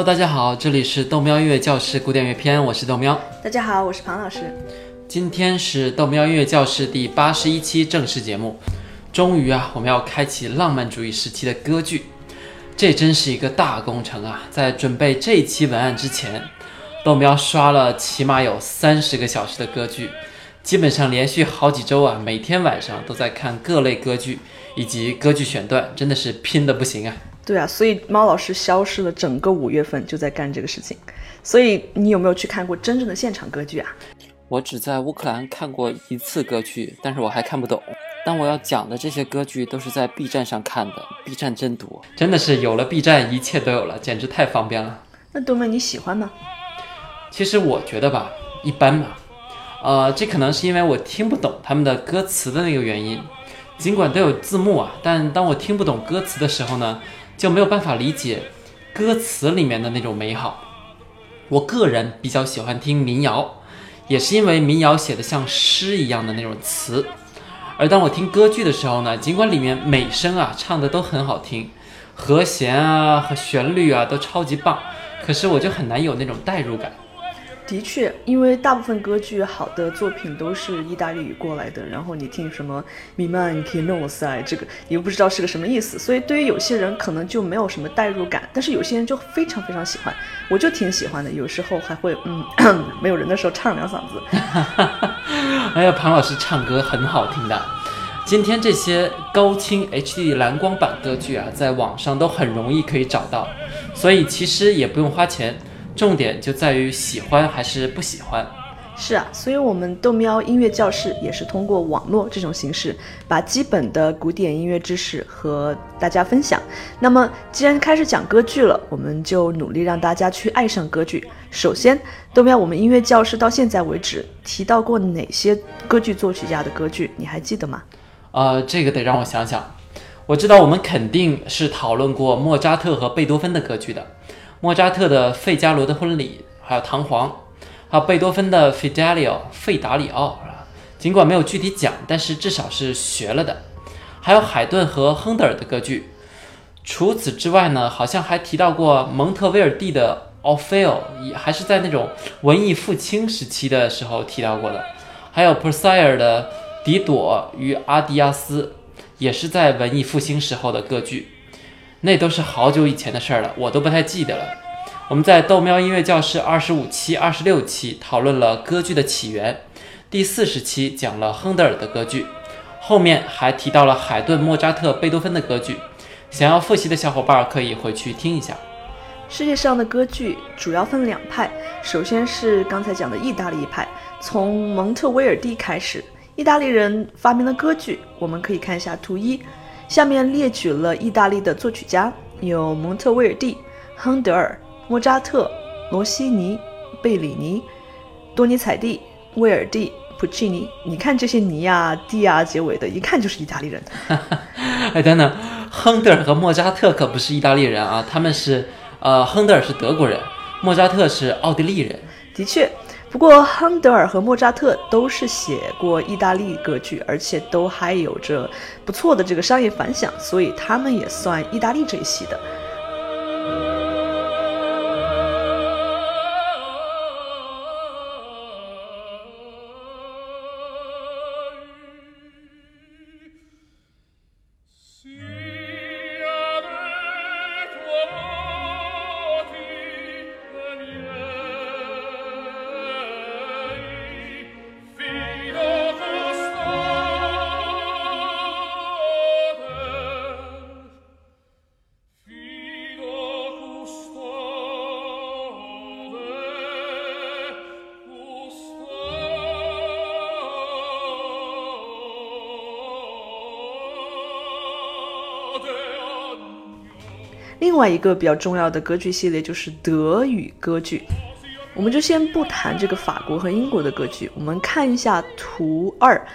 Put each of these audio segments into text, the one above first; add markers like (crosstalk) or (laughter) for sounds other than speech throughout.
Hello，大家好，这里是豆喵音乐教室古典乐篇，我是豆喵。大家好，我是庞老师。今天是豆喵音乐教室第八十一期正式节目。终于啊，我们要开启浪漫主义时期的歌剧，这真是一个大工程啊！在准备这一期文案之前，豆喵刷了起码有三十个小时的歌剧，基本上连续好几周啊，每天晚上都在看各类歌剧以及歌剧选段，真的是拼的不行啊！对啊，所以猫老师消失了整个五月份就在干这个事情。所以你有没有去看过真正的现场歌剧啊？我只在乌克兰看过一次歌剧，但是我还看不懂。但我要讲的这些歌剧都是在 B 站上看的，B 站真多，真的是有了 B 站，一切都有了，简直太方便了。那多妹你喜欢吗？其实我觉得吧，一般吧。呃，这可能是因为我听不懂他们的歌词的那个原因。尽管都有字幕啊，但当我听不懂歌词的时候呢，就没有办法理解歌词里面的那种美好。我个人比较喜欢听民谣，也是因为民谣写的像诗一样的那种词。而当我听歌剧的时候呢，尽管里面美声啊唱的都很好听，和弦啊和旋律啊都超级棒，可是我就很难有那种代入感。的确，因为大部分歌剧好的作品都是意大利语过来的，然后你听什么米曼基诺塞，这个你又不知道是个什么意思，所以对于有些人可能就没有什么代入感，但是有些人就非常非常喜欢，我就挺喜欢的，有时候还会嗯 (clears throat) 没有人的时候唱两嗓子。(laughs) 哎呀，庞老师唱歌很好听的。今天这些高清 HD 蓝光版歌剧啊，在网上都很容易可以找到，所以其实也不用花钱。重点就在于喜欢还是不喜欢。是啊，所以我们豆喵音乐教室也是通过网络这种形式，把基本的古典音乐知识和大家分享。那么，既然开始讲歌剧了，我们就努力让大家去爱上歌剧。首先，豆喵，我们音乐教室到现在为止提到过哪些歌剧作曲家的歌剧？你还记得吗？呃，这个得让我想想。我知道我们肯定是讨论过莫扎特和贝多芬的歌剧的。莫扎特的《费加罗的婚礼》，还有《唐璜》，还有贝多芬的《Fidelio》费达里奥，尽管没有具体讲，但是至少是学了的。还有海顿和亨德尔的歌剧。除此之外呢，好像还提到过蒙特威尔第的《奥菲奥》，也还是在那种文艺复兴时期的时候提到过的。还有普塞尔的《狄朵与阿迪亚斯》，也是在文艺复兴时候的歌剧。那都是好久以前的事儿了，我都不太记得了。我们在豆喵音乐教室二十五期、二十六期讨论了歌剧的起源，第四十期讲了亨德尔的歌剧，后面还提到了海顿、莫扎特、贝多芬的歌剧。想要复习的小伙伴可以回去听一下。世界上的歌剧主要分两派，首先是刚才讲的意大利派，从蒙特威尔第开始，意大利人发明了歌剧。我们可以看一下图一。下面列举了意大利的作曲家，有蒙特威尔第、亨德尔、莫扎特、罗西尼、贝里尼、多尼采蒂、威尔第、普契尼。你看这些尼啊、蒂啊结尾的，一看就是意大利人。(laughs) 哎，等等，亨德尔和莫扎特可不是意大利人啊，他们是，呃，亨德尔是德国人，莫扎特是奥地利人。的确。不过，亨德尔和莫扎特都是写过意大利歌剧，而且都还有着不错的这个商业反响，所以他们也算意大利这一系的。另外一个比较重要的歌剧系列就是德语歌剧，我们就先不谈这个法国和英国的歌剧，我们看一下图二，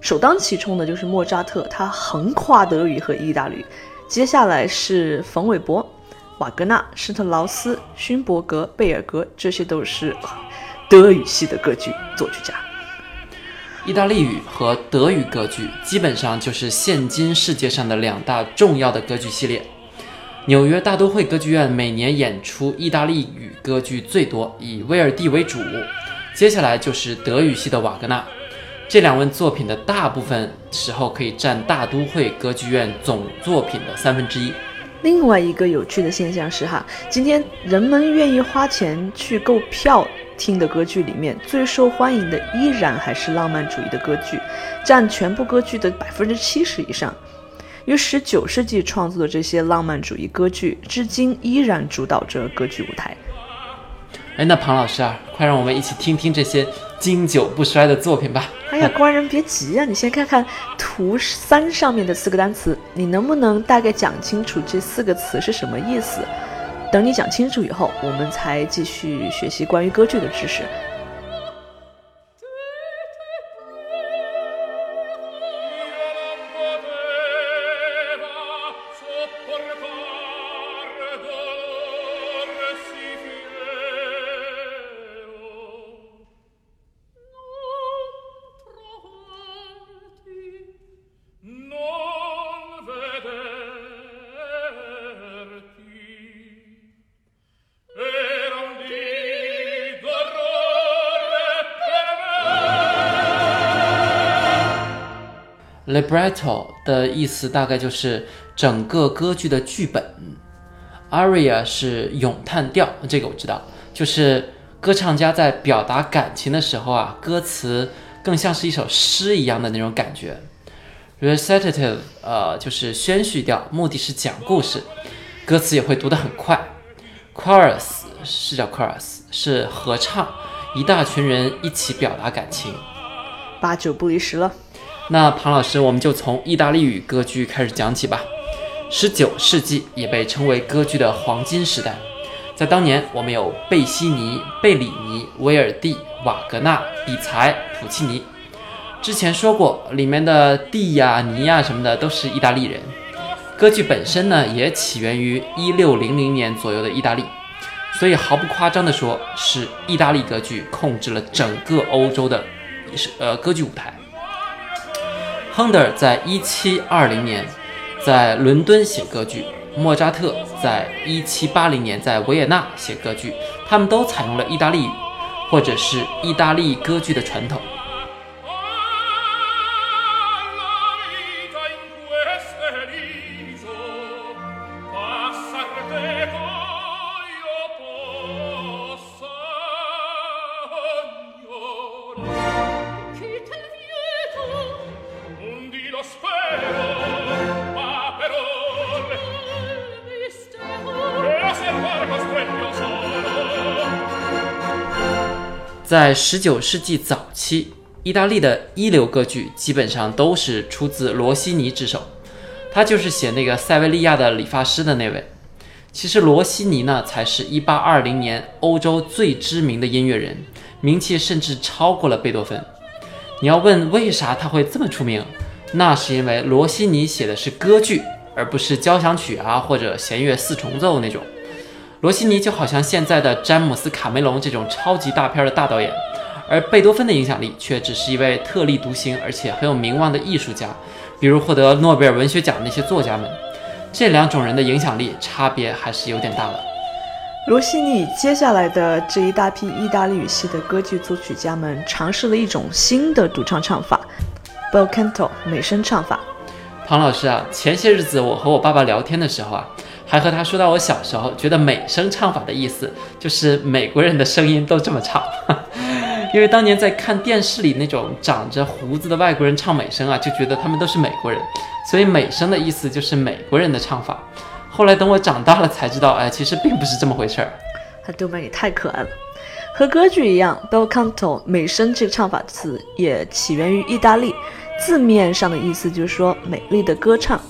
首当其冲的就是莫扎特，他横跨德语和意大利。接下来是冯韦伯、瓦格纳、施特劳斯、勋伯格、贝尔格，这些都是德语系的歌剧作曲家。意大利语和德语歌剧基本上就是现今世界上的两大重要的歌剧系列。纽约大都会歌剧院每年演出意大利语歌剧最多，以威尔第为主，接下来就是德语系的瓦格纳。这两位作品的大部分时候可以占大都会歌剧院总作品的三分之一。另外一个有趣的现象是哈，今天人们愿意花钱去购票听的歌剧里面，最受欢迎的依然还是浪漫主义的歌剧，占全部歌剧的百分之七十以上。于十九世纪创作的这些浪漫主义歌剧，至今依然主导着歌剧舞台。哎，那庞老师啊，快让我们一起听听这些经久不衰的作品吧。哎呀，官人别急啊，你先看看图三上面的四个单词，你能不能大概讲清楚这四个词是什么意思？等你讲清楚以后，我们才继续学习关于歌剧的知识。Libretto 的意思大概就是整个歌剧的剧本，aria 是咏叹调，这个我知道，就是歌唱家在表达感情的时候啊，歌词更像是一首诗一样的那种感觉。Recitative 呃就是宣叙调，目的是讲故事，歌词也会读得很快。Chorus 是叫 chorus，是合唱，一大群人一起表达感情，八九不离十了。那庞老师，我们就从意大利语歌剧开始讲起吧。十九世纪也被称为歌剧的黄金时代，在当年，我们有贝西尼、贝里尼、威尔第、瓦格纳、比才、普契尼。之前说过，里面的蒂呀、尼呀什么的都是意大利人。歌剧本身呢，也起源于一六零零年左右的意大利，所以毫不夸张地说，是意大利歌剧控制了整个欧洲的，是呃歌剧舞台。亨德尔在一七二零年在伦敦写歌剧，莫扎特在一七八零年在维也纳写歌剧，他们都采用了意大利语，或者是意大利歌剧的传统。在十九世纪早期，意大利的一流歌剧基本上都是出自罗西尼之手，他就是写那个塞维利亚的理发师的那位。其实罗西尼呢，才是一八二零年欧洲最知名的音乐人，名气甚至超过了贝多芬。你要问为啥他会这么出名，那是因为罗西尼写的是歌剧，而不是交响曲啊或者弦乐四重奏那种。罗西尼就好像现在的詹姆斯·卡梅隆这种超级大片的大导演，而贝多芬的影响力却只是一位特立独行而且很有名望的艺术家，比如获得诺贝尔文学奖的那些作家们。这两种人的影响力差别还是有点大的。罗西尼接下来的这一大批意大利语系的歌剧作曲家们尝试了一种新的独唱唱法，bel canto 美声唱法。庞老师啊，前些日子我和我爸爸聊天的时候啊。还和他说到我小时候觉得美声唱法的意思，就是美国人的声音都这么唱，(laughs) 因为当年在看电视里那种长着胡子的外国人唱美声啊，就觉得他们都是美国人，所以美声的意思就是美国人的唱法。后来等我长大了才知道，哎，其实并不是这么回事儿。豆瓣也太可爱了，和歌剧一样，bel canto 美声这个唱法词也起源于意大利，字面上的意思就是说美丽的歌唱。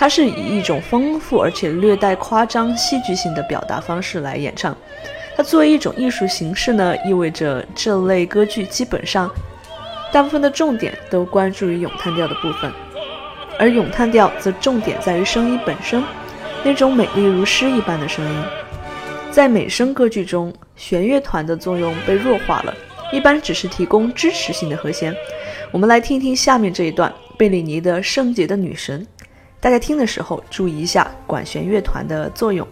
它是以一种丰富而且略带夸张、戏剧性的表达方式来演唱。它作为一种艺术形式呢，意味着这类歌剧基本上大部分的重点都关注于咏叹调的部分，而咏叹调则重点在于声音本身，那种美丽如诗一般的声音。在美声歌剧中，弦乐团的作用被弱化了，一般只是提供支持性的和弦。我们来听听下面这一段贝里尼的《圣洁的女神》。大家听的时候注意一下管弦乐团的作用。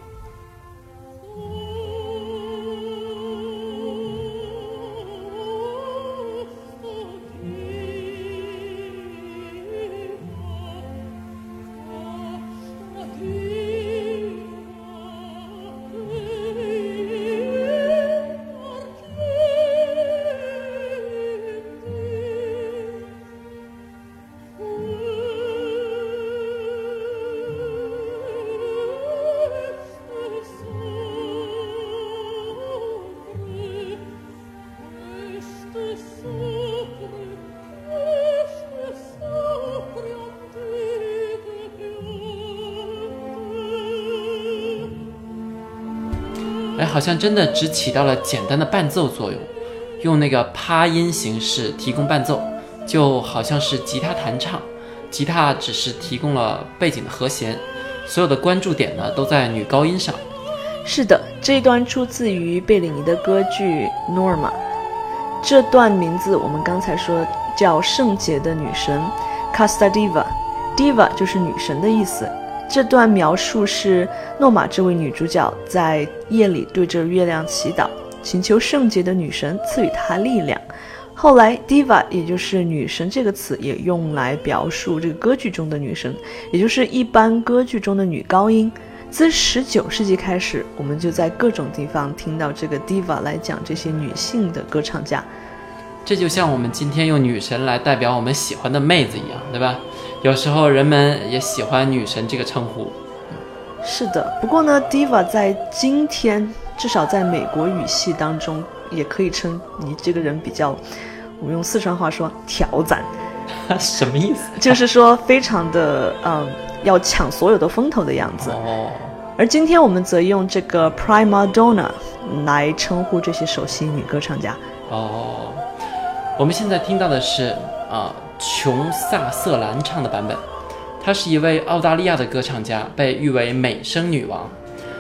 好像真的只起到了简单的伴奏作用，用那个趴音形式提供伴奏，就好像是吉他弹唱，吉他只是提供了背景的和弦，所有的关注点呢都在女高音上。是的，这一段出自于贝里尼的歌剧《Norma》，这段名字我们刚才说叫圣洁的女神 Casta Diva，Diva 就是女神的意思。这段描述是诺玛这位女主角在夜里对着月亮祈祷，请求圣洁的女神赐予她力量。后来，diva 也就是女神这个词也用来表述这个歌剧中的女神，也就是一般歌剧中的女高音。自十九世纪开始，我们就在各种地方听到这个 diva 来讲这些女性的歌唱家。这就像我们今天用女神来代表我们喜欢的妹子一样，对吧？有时候人们也喜欢女神这个称呼。是的，不过呢，diva 在今天至少在美国语系当中，也可以称你这个人比较，我们用四川话说挑战，(laughs) 什么意思？就是说非常的嗯，要抢所有的风头的样子。哦。而今天我们则用这个 prima donna 来称呼这些首席女歌唱家。哦。我们现在听到的是啊，琼萨瑟兰唱的版本。她是一位澳大利亚的歌唱家，被誉为美声女王。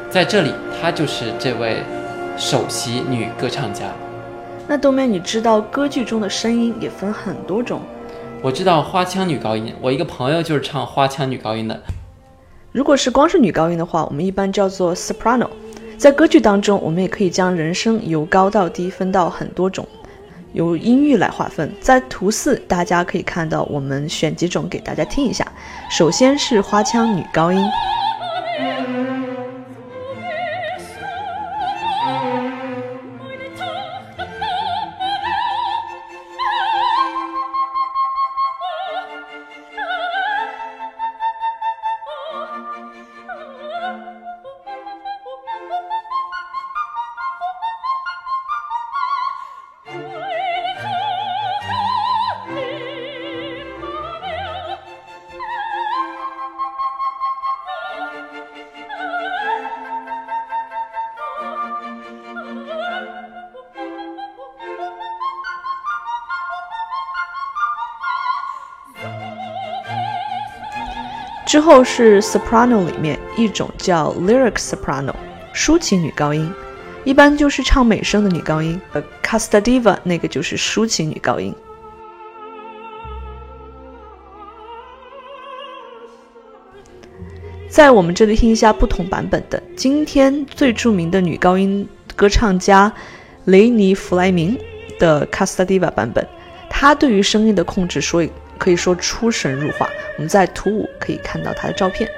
在这里，她就是这位首席女歌唱家。那豆妹，你知道歌剧中的声音也分很多种？我知道花腔女高音，我一个朋友就是唱花腔女高音的。如果是光是女高音的话，我们一般叫做 soprano。在歌剧当中，我们也可以将人声由高到低分到很多种。由音域来划分，在图四大家可以看到，我们选几种给大家听一下。首先是花腔女高音。之后是 soprano 里面一种叫 lyric soprano，抒情女高音，一般就是唱美声的女高音。呃，casta diva 那个就是抒情女高音。在我们这里听一下不同版本的，今天最著名的女高音歌唱家雷尼弗莱明的 casta diva 版本，她对于声音的控制，所以。可以说出神入化。我们在图五可以看到他的照片。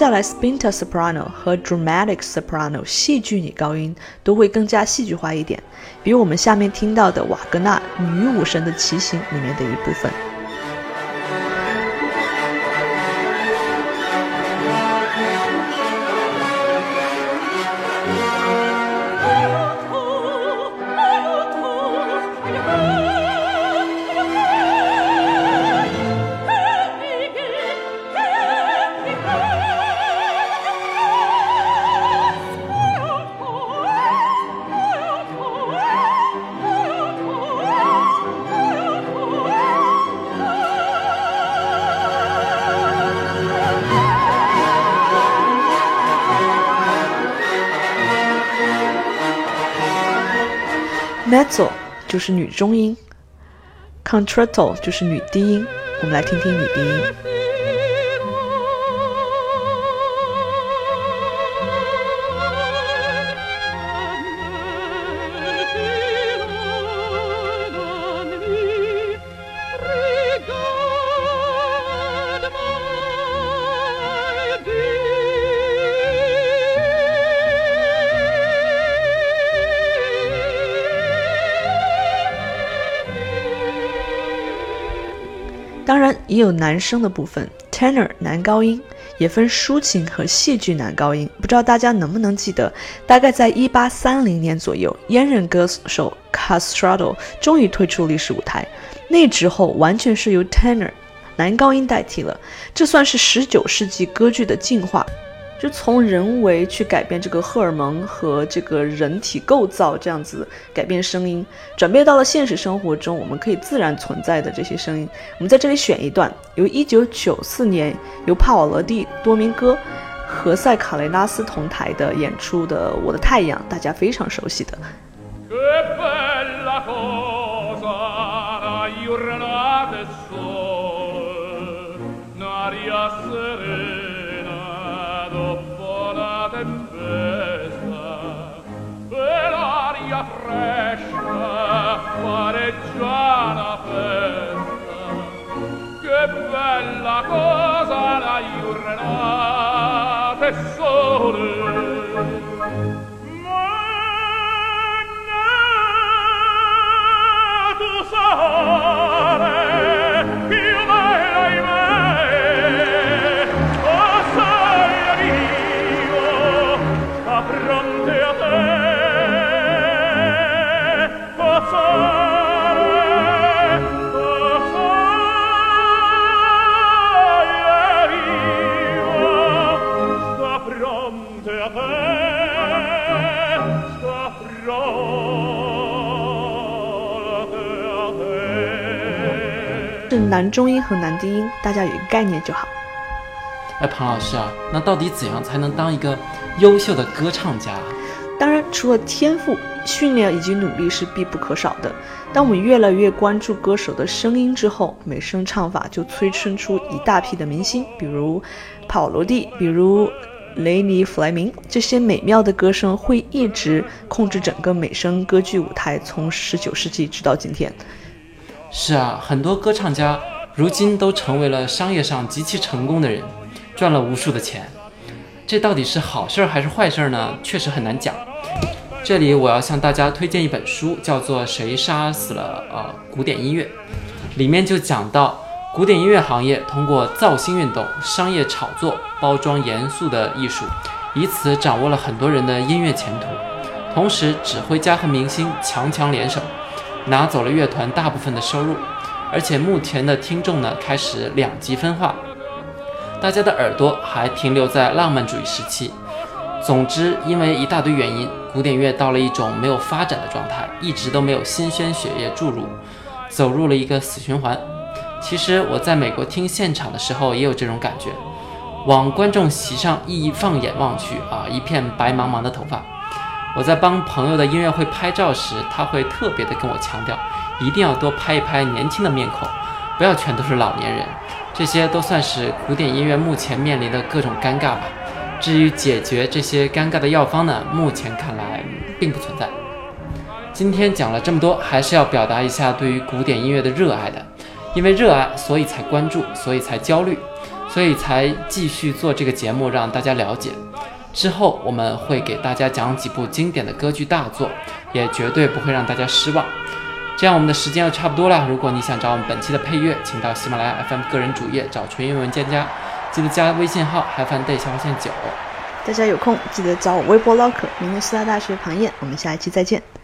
接下来，spinta soprano 和 dramatic soprano 戏剧女高音都会更加戏剧化一点，比我们下面听到的瓦格纳《女武神的骑行》里面的一部分。Mezzo 就是女中音，contralto 就是女低音。我们来听听女低音。也有男声的部分，tenor 男高音也分抒情和戏剧男高音。不知道大家能不能记得，大概在一八三零年左右，阉人歌手 Castrado 终于退出历史舞台，那之后完全是由 tenor 男高音代替了，这算是十九世纪歌剧的进化。就从人为去改变这个荷尔蒙和这个人体构造，这样子改变声音，转变到了现实生活中，我们可以自然存在的这些声音。我们在这里选一段，由1994年由帕瓦罗蒂、多明戈、和塞卡雷拉斯同台的演出的《我的太阳》，大家非常熟悉的。fare già la festa che bella cosa la giornata sole. Pronte 男中音和男低音，大家有一个概念就好。哎，庞老师啊，那到底怎样才能当一个优秀的歌唱家？当然，除了天赋、训练以及努力是必不可少的。当我们越来越关注歌手的声音之后，美声唱法就催生出一大批的明星，比如帕罗蒂，比如雷尼·弗莱明。这些美妙的歌声会一直控制整个美声歌剧舞台，从十九世纪直到今天。是啊，很多歌唱家如今都成为了商业上极其成功的人，赚了无数的钱。这到底是好事儿还是坏事儿呢？确实很难讲。这里我要向大家推荐一本书，叫做《谁杀死了呃古典音乐》，里面就讲到古典音乐行业通过造星运动、商业炒作、包装严肃的艺术，以此掌握了很多人的音乐前途。同时，指挥家和明星强强联手。拿走了乐团大部分的收入，而且目前的听众呢开始两极分化，大家的耳朵还停留在浪漫主义时期。总之，因为一大堆原因，古典乐到了一种没有发展的状态，一直都没有新鲜血液注入，走入了一个死循环。其实我在美国听现场的时候也有这种感觉，往观众席上一放眼望去啊，一片白茫茫的头发。我在帮朋友的音乐会拍照时，他会特别的跟我强调，一定要多拍一拍年轻的面孔，不要全都是老年人。这些都算是古典音乐目前面临的各种尴尬吧。至于解决这些尴尬的药方呢，目前看来并不存在。今天讲了这么多，还是要表达一下对于古典音乐的热爱的，因为热爱，所以才关注，所以才焦虑，所以才继续做这个节目让大家了解。之后我们会给大家讲几部经典的歌剧大作，也绝对不会让大家失望。这样我们的时间就差不多了。如果你想找我们本期的配乐，请到喜马拉雅 FM 个人主页找纯英文件夹，记得加微信号 hifanday 下划线九”。大家有空记得找我微博唠嗑。明天师大大学庞燕，我们下一期再见。